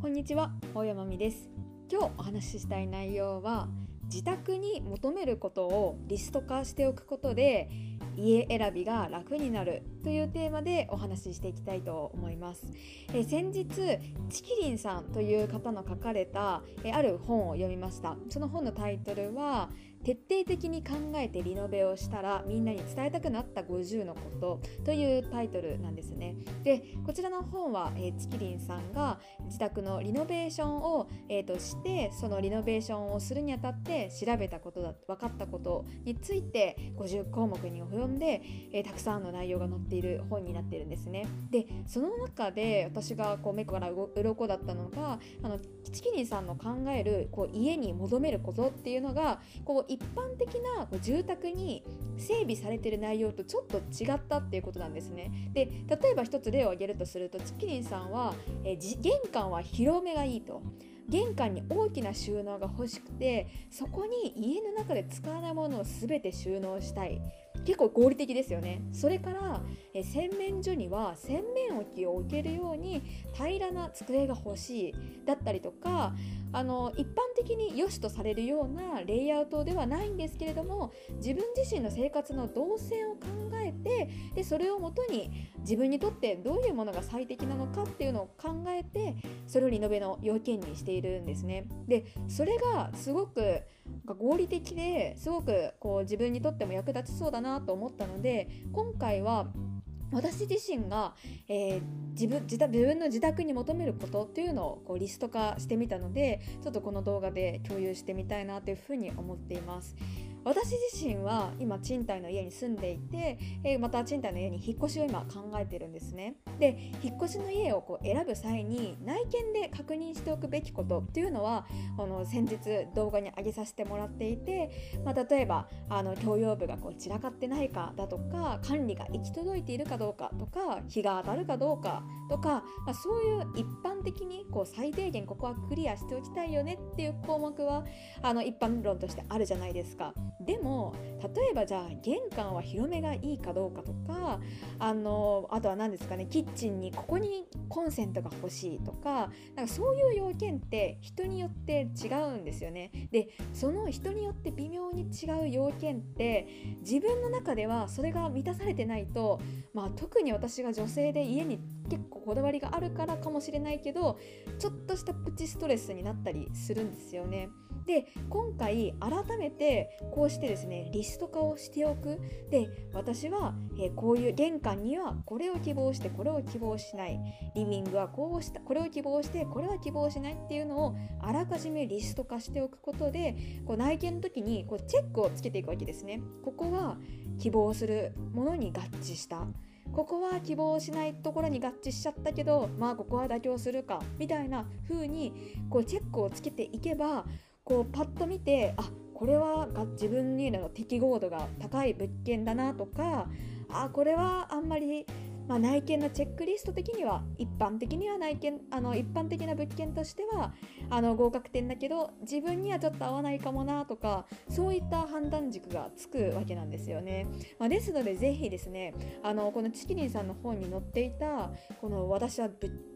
こんにちは大山美です。今日お話ししたい内容は自宅に求めることをリスト化しておくことで家選びが楽になるというテーマでお話ししていきたいと思います。え先日チキリンさんという方の書かれたえある本を読みました。その本のタイトルは徹底的に考えてリノベをしたらみんなに伝えたくなった50のことというタイトルなんですね。でこちらの本は、え、チキリンさんが自宅のリノベーションを、えー、としてそのリノベーションをするにあたって調べたことだ分かったことについて50項目に及んで、えー、たくさんの内容が載っていいる本になってるんですね。でその中で私がこう目から鱗だったのがあのチキリンさんの考えるこう家に戻めることっていうのがこう一般的な住宅に整備されてる内容とちょっと違ったっていうことなんですね。で例えば一つ例を挙げるとするとチキリンさんは、え玄関は広めがいいと。玄関に大きな収納が欲しくてそこに家の中で使わないものを全て収納したい。結構合理的ですよね。それからえ洗面所には洗面置きを置けるように平らな机が欲しいだったりとかあの一般的に良しとされるようなレイアウトではないんですけれども自分自身の生活の動線を考えてでそれをもとに自分にとってどういうものが最適なのかっていうのを考えてそれをリノベの要件にしているんですね。でそれがすごく合理的ですごくこう自分にとっても役立ちそうだなと思ったので今回は私自身が、えー、自分自分の自宅に求めることっていうのをこうリスト化してみたのでちょっとこの動画で共有してみたいなというふうに思っています。私自身は今賃貸の家に住んでいて、えー、また賃貸の家に引っ越しを今考えてるんですねで引っ越しの家をこう選ぶ際に内見で確認しておくべきことっていうのはあの先日動画に上げさせてもらっていて、まあ、例えばあの共用部がこう散らかってないかだとか管理が行き届いているかどうかとか日が当たるかどうかとか、まあ、そういう一般的にこう最低限ここはクリアしておきたいよねっていう項目はあの一般論としてあるじゃないですか。でも例えばじゃあ玄関は広めがいいかどうかとかあのあとは何ですかねキッチンにここにコンセントが欲しいとかなんかそういう要件って人によって違うんですよね。でその人によって微妙に違う要件って自分の中ではそれが満たされてないと、まあ、特に私が女性で家に結構こだわりがあるからかもしれないけどちょっとしたプチストレスになったりするんですよね。で今回改めてこうしてですねリスト化をしておく。で私は、えー、こういう玄関にはこれを希望してこれを希望しない。リビングはこうしたこれを希望してこれは希望しないっていうのをあらかじめリスト化しておくことでこう内見の時にこうチェックをつけていくわけですね。ここは希望するものに合致した。ここは希望しないところに合致しちゃったけどまあここは妥協するかみたいな風にこうチェックをつけていけばこうパッと見てあこれは自分にの適合度が高い物件だなとかあこれはあんまりまあ、内見のチェックリスト的には一般的には内見あの一般的な物件としてはあの合格点だけど自分にはちょっと合わないかもなとかそういった判断軸がつくわけなんですよね。まあ、ですのでぜひですねあのこのチキリンさんの本に載っていたこの私は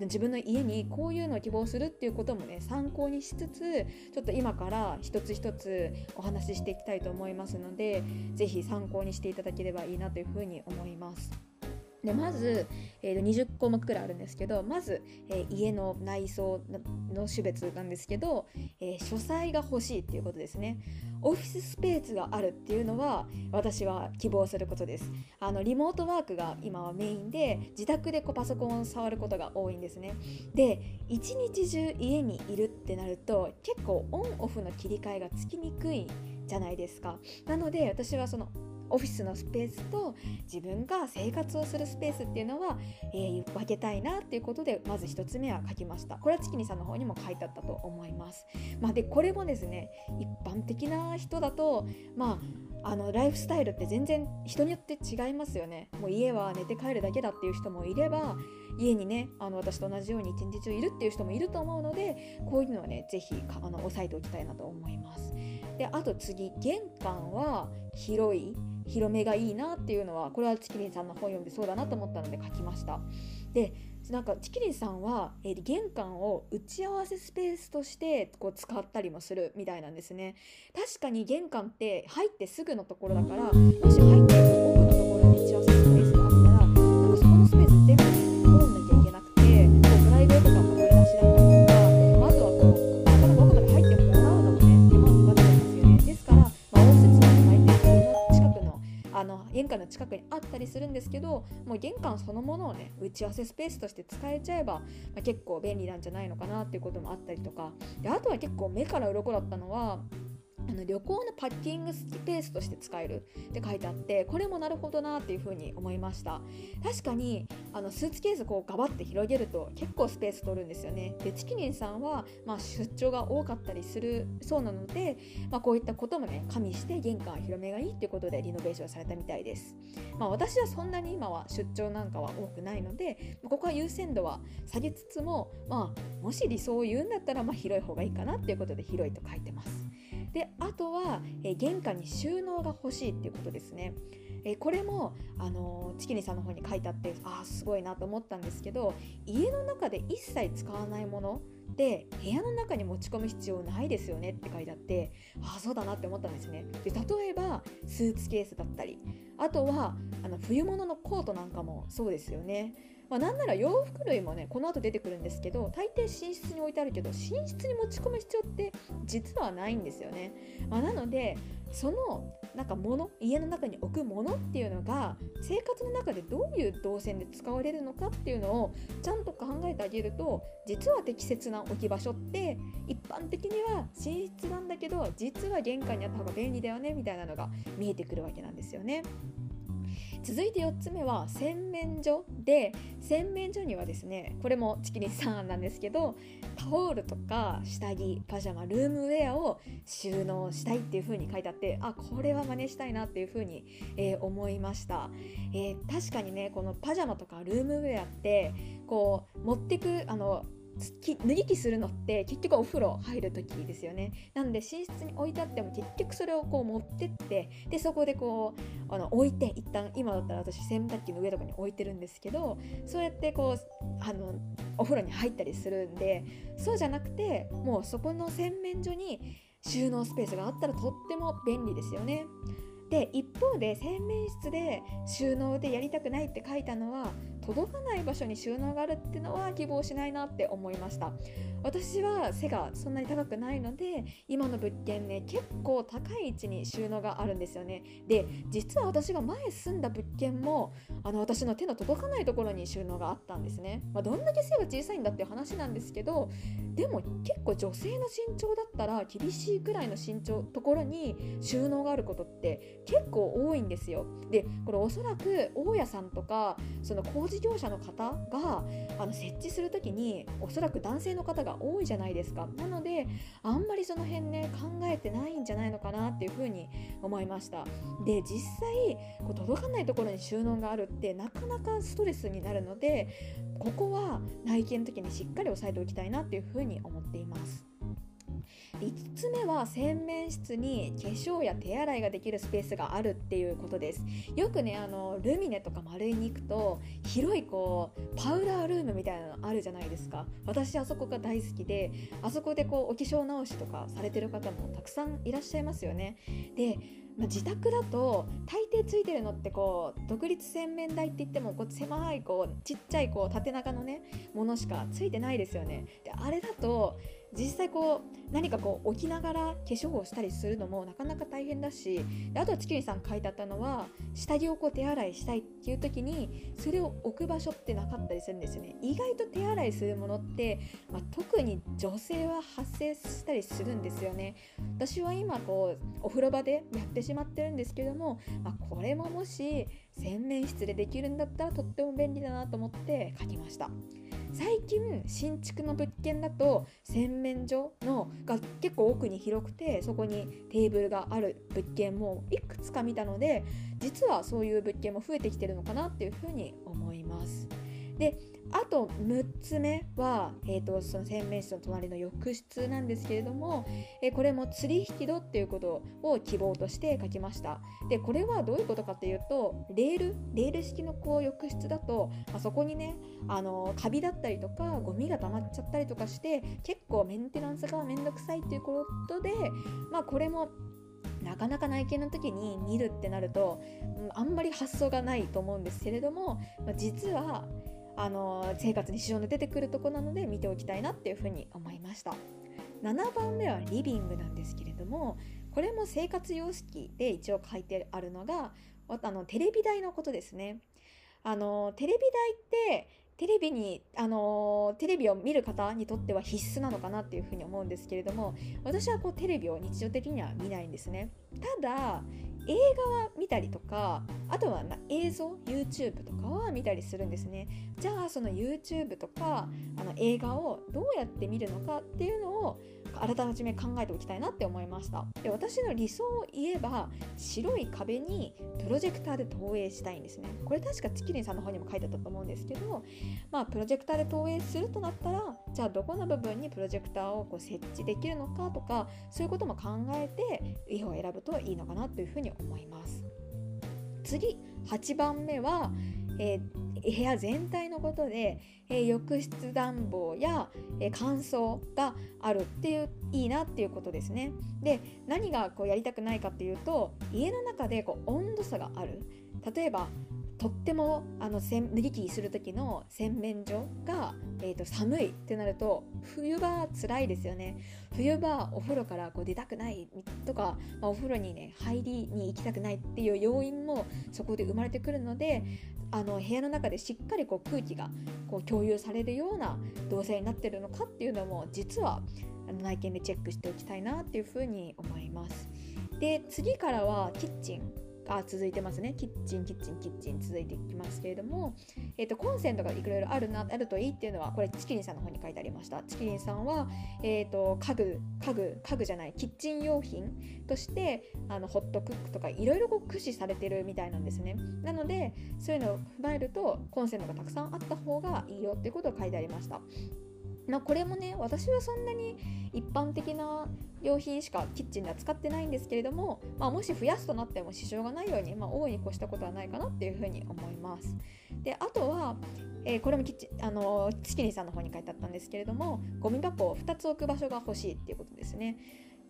自分の家にこういうのを希望するっていうこともね参考にしつつちょっと今から一つ一つお話ししていきたいと思いますのでぜひ参考にしていただければいいなというふうに思います。でまず、えー、20項目くらいあるんですけどまず、えー、家の内装の種別なんですけど、えー、書斎が欲しいっていうことですね。オフィススペースがあるっていうのは私は希望することです。あのリモートワークが今はメインで自宅でこうパソコンを触ることが多いんですね。で一日中家にいるってなると結構オンオフの切り替えがつきにくいじゃないですか。なので私はそのオフィスのスペースと自分が生活をするスペースっていうのは、えー、分けたいなっていうことでまず1つ目は書きました。これはチキニさんの方にも書いてあったと思います、まあ、でこれもですね一般的な人だとまああのライフスタイルって全然人によって違いますよね。もう家は寝て帰るだけだっていう人もいれば家にねあの私と同じように一日中いるっていう人もいると思うのでこういうのはね是非あの押さえておきたいなと思います。であと次玄関は広い。広めがいいなっていうのはこれはチキリンさんの本読んでそうだなと思ったので書きました。でなんかチキリンさんは、えー、玄関を打ち合わせスペースとしてこう使ったりもするみたいなんですね。確かに玄関って入ってすぐのところだから玄関の近くにあったりするんですけどもう玄関そのものをね打ち合わせスペースとして使えちゃえば、まあ、結構便利なんじゃないのかなっていうこともあったりとか。であとは結構目から鱗だったのはあの旅行のパッキングスペースとして使えるって書いてあってこれもなるほどなっていうふうに思いました。確かにあのスーツケースこうガバって広げると結構スペース取るんですよね。でチキニンさんは、まあ、出張が多かったりするそうなので、まあ、こういったこともね加味して玄関広めがいいっていうことでリノベーションされたみたいです、まあ、私はそんなに今は出張なんかは多くないのでここは優先度は下げつつも、まあ、もし理想を言うんだったらまあ広い方がいいかなっていうことで広いと書いてます。であとは、え玄関に収納が欲しいっていうことですね。えこれも、あのチキニさんの方に書いてあってああすごいなと思ったんですけど家の中で一切使わないもので部屋の中に持ち込む必要ないですよねって書いてあってああそうだなって思ったんですねで例えばスーツケースだったりあとはあの冬物のコートなんかもそうですよねまあ、なんなら洋服類もねこの後出てくるんですけど大抵寝室に置いてあるけど寝室に持ち込む必要って実はないんですよね、まあ、なのでそのなんか物家の中に置くものっていうのが生活の中でどういう動線で使われるのかっていうのをちゃんと考えてあげると実は適切な置き場所って一般的には寝室なんだけど実は玄関にあった方が便利だよねみたいなのが見えてくるわけなんですよね。続いて4つ目は洗面所で洗面所にはですねこれもチキリンさんなんですけどタオルとか下着パジャマルームウェアを収納したいっていう風に書いてあってあこれは真似したいなっていう風に、えー、思いました、えー、確かにねこのパジャマとかルームウェアってこう持ってくあの脱ぎ着するのって結局お風呂入る時ですよねなんで寝室に置いてあっても結局それをこう持ってってでそこでこうあの置いて一旦今だったら私洗濯機の上とかに置いてるんですけどそうやってこうあのお風呂に入ったりするんでそうじゃなくてもうそこの洗面所に収納スペースがあったらとっても便利ですよね。で一方で洗面室で収納でやりたくないって書いたのは届かない場所に収納があるってのは希望しないなって思いました。私は背がそんなに高くないので今の物件ね結構高い位置に収納があるんですよね。で実は私が前住んだ物件もあの私の手の届かないところに収納があったんですね、まあ、どんだけ背が小さいんだっていう話なんですけどでも結構女性の身長だったら厳しいくらいの身長ところに収納があることって結構多いんですよ。でこれおそらく大家さんとかその工事業者の方があの設置する時におそらく男性の方が多いじゃないですか。なのであんまりその辺ね考えてないんじゃないのかなっていうふうに思いました。で実際こう届かないところに収納があるってなかなかストレスになるのでここは内見の時にしっかり押さえておきたいなっていうふうに思っています。5つ目は洗面室に化粧や手洗いができるスペースがあるっていうことです。よくねあのルミネとか丸いに行くと広いこうパウダールームみたいなのあるじゃないですか。私あそこが大好きであそこでこうお化粧直しとかされてる方もたくさんいらっしゃいますよね。でま、自宅だと大抵ついてるのってこう独立洗面台って言ってもこう狭いこうちっちゃいこう縦長のねものしかついてないですよね。であれだと実際こう何かこう置きながら化粧をしたりするのもなかなか大変だしであとはチキリさん書いてあったのは下着をこう手洗いしたいっていう時にそれを置く場所ってなかったりするんですよね。意外と手洗いするものって、まあ、特に女性は発生したりするんですよね。私は今こうお風呂場でやってしまってるんですけども、まあ、これももし洗面室でできるんだったらとっても便利だなと思って書きました。最近新築の物件だと洗面所のが結構奥に広くてそこにテーブルがある物件もいくつか見たので実はそういう物件も増えてきてるのかなっていうふうに思います。であと6つ目は、えーと、その洗面室の隣の浴室なんですけれども、えー、これも釣り引き戸っていうことを希望として書きました。でこれはどういうことかというとレールレール式のこう浴室だと、まあ、そこにねあのカビだったりとかゴミが溜まっちゃったりとかして結構メンテナンスがめんどくさいっていうことで、まあ、これもなかなか内見の時に見るってなるとあんまり発想がないと思うんですけれども、まあ、実はあの生活に支障の出てくるとこなので見ておきたいなっていうふうに思いました。7番目はリビングなんですけれどもこれも生活様式で一応書いてあるのがあのテレビ台のことですね。あのテレビ台ってテレビに、あのテレビを見る方にとっては必須なのかなっていうふうに思うんですけれども私はこうテレビを日常的には見ないんですね。ただ映画は見たりとかあとは映像 YouTube とかは見たりするんですね。じゃあその YouTube とかあの映画をどうやって見るのかっていうのをあらかじめ考えておきたいなって思いました。で私の理想を言えば白い壁にプロジェクターで投影したいんですね。これ確かチキリンさんの方にも書いてあったと思うんですけどまあプロジェクターで投影するとなったらじゃあどこの部分にプロジェクターをこう設置できるのかとかそういうことも考えて家を選ぶといいのかなというふうに思います。次8番目は、えー、部屋全体のことで、え、浴室暖房や、え、乾燥があるっていういいなっていうことですね。で何がこうやりたくないかっていうと家の中でこう温度差がある。例えばとってもあの脱ぎ着する時の洗面所が、えーと、寒いってなると冬場辛いですよね冬場お風呂からこう出たくないとか、まあ、お風呂にね入りに行きたくないっていう要因もそこで生まれてくるのであの部屋の中でしっかりこう空気がこう共有されるような動線になってるのかっていうのも実は内見でチェックしておきたいなっていうふうに思います。で次からはキッチンが続いてますね。キッチンキッチンキッチン。続いていきますけれども、えーと、コンセントがいろいろあるなあるといいっていうのはこれチキリンさんの方に書いてありました。チキリンさんは、えーと、家具家具家具じゃないキッチン用品としてあのホットクックとかいろいろ駆使されてるみたいなんですね。なのでそういうのを踏まえるとコンセントがたくさんあった方がいいよっていうことを書いてありました。ま、これもね私はそんなに一般的な用品しかキッチンでは使ってないんですけれども、まあ、もし増やすとなっても支障がないように、まあ、大いに越したことはないかなっていうふうに思います。であとは、えー、これもキッチンあのチキニさんの方に書いてあったんですけれどもゴミ箱を2つ置く場所が欲しいっていうことですね。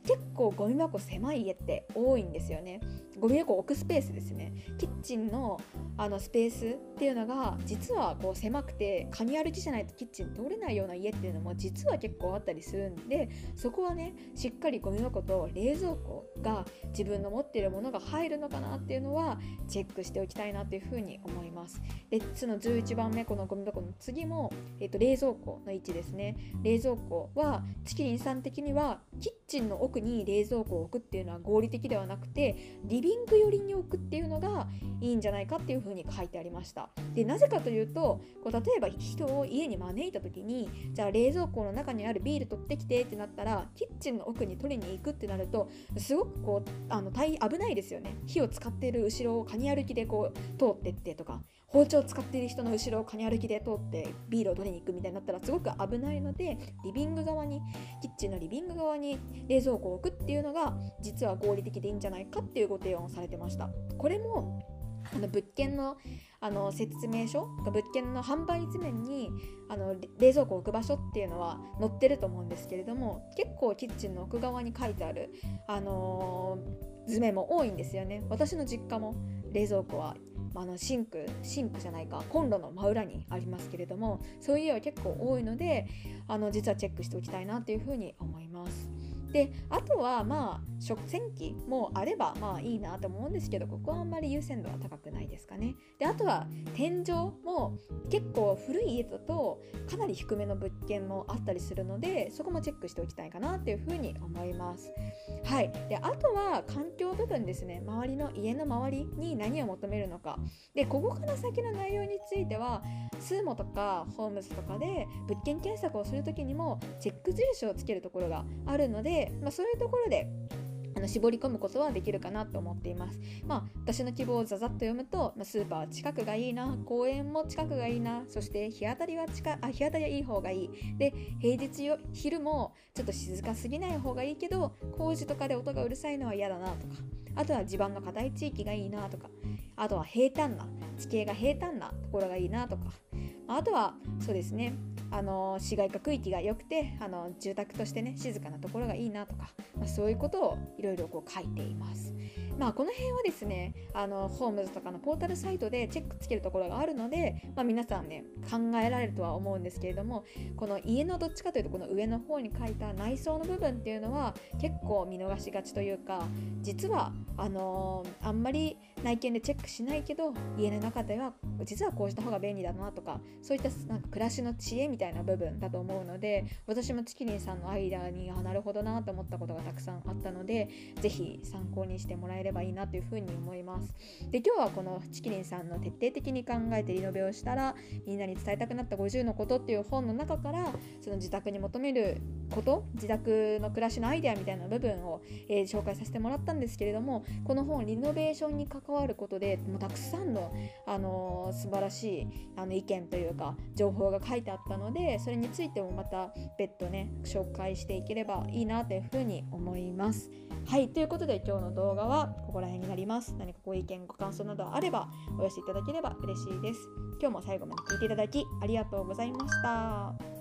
結構ゴミ箱狭い家って多いんですよね。ゴミ箱置くスペースですね。キッチンのあのスペースっていうのが実はこう狭くてカニ歩きじゃないとキッチン通れないような家っていうのも実は結構あったりするんでそこはねしっかりゴミ箱と冷蔵庫が自分の持っているものが入るのかなっていうのはチェックしておきたいなっていうふうに思います。でその11番目このゴミ箱の次も、えー、と冷蔵庫の位置ですね。冷蔵庫はチキリンさん的にはキッチンの奥に冷蔵庫を置くっていうのは合理的ではなくてリビング寄りに置くっていうのがいいんじゃないかっていうふうに書いてありました。でなぜかというとこう例えば人を家に招いた時にじゃあ冷蔵庫の中にあるビール取ってきてってなったらキッチンの奥に取りに行くってなるとすごくこうあの危ないですよね。火を使ってる後ろをカニ歩きでこう通ってってとか。包丁を使っている人の後ろをカニ歩きで通ってビールを取りに行くみたいになったらすごく危ないのでリビング側にキッチンのリビング側に冷蔵庫を置くっていうのが実は合理的でいいんじゃないかっていうご提案をされてました。これもあの物件のあの説明書物件の販売図面にあの冷蔵庫を置く場所っていうのは載ってると思うんですけれども結構キッチンの奥側に書いてある、あのー、図面も多いんですよね。私の実家も冷蔵庫はあのシンクシンクじゃないかコンロの真裏にありますけれどもそういう家は結構多いのであの実はチェックしておきたいなというふうに思います。であとはまあ食洗機もあればまあいいなと思うんですけどここはあんまり優先度は高くないですかね。であとは天井も結構古い家だとかなり低めの物件もあったりするのでそこもチェックしておきたいかなっていうふうに思います。はい。であとは環境部分ですね。周りの家の周りに何を求めるのか。でここから先の内容についてはスーモとかホームズとかで物件検索をする時にもチェック印をつけるところがあるのでまあ、そういうところであの絞り込むことはできるかなと思っています。まあ、私の希望をざざっと読むと、まあ、スーパーは近くがいいな、公園も近くがいいな、そして日当たりは近あ日当たりはいい方がいい。で、平日よ昼もちょっと静かすぎない方がいいけど、工事とかで音がうるさいのは嫌だなとか、あとは地盤の硬い地域がいいなとか、あとは平坦な、地形が平坦なところがいいなとか、あとはそうですねあの市街化区域が良くてあの住宅としてね静かなところがいいなとか、まあ、そういうことをいろいろ書いています。まあ、この辺はですねあのホームズとかのポータルサイトでチェックつけるところがあるので、まあ、皆さんね考えられるとは思うんですけれどもこの家のどっちかというとこの上の方に書いた内装の部分っていうのは結構見逃しがちというか実はあのー、あんまり内見でチェックしないけど家の中では実はこうした方が便利だなとかそういったなんか暮らしの知恵みみたいな部分だと思うので私もチキリンさんの間にあなるほどなと思ったことがたくさんあったので是非参考にしてもらえればいいなというふうに思います。で今日はこのチキリンさんの徹底的に考えてリノベをしたらみんなに伝えたくなった50のことっていう本の中からその自宅に求めること自宅の暮らしのアイデアみたいな部分を、えー、紹介させてもらったんですけれどもこの本リノベーションに関わることでもうたくさんの、あのー、素晴らしいあの意見というか情報が書いてあったのでそれについてもまた別途ね紹介していければいいなというふうに思います。はいということで今日の動画はここら辺になります。何かご意見ご感想などあればお寄せいただければ嬉しいです。今日も最後まで聞いていただきありがとうございました。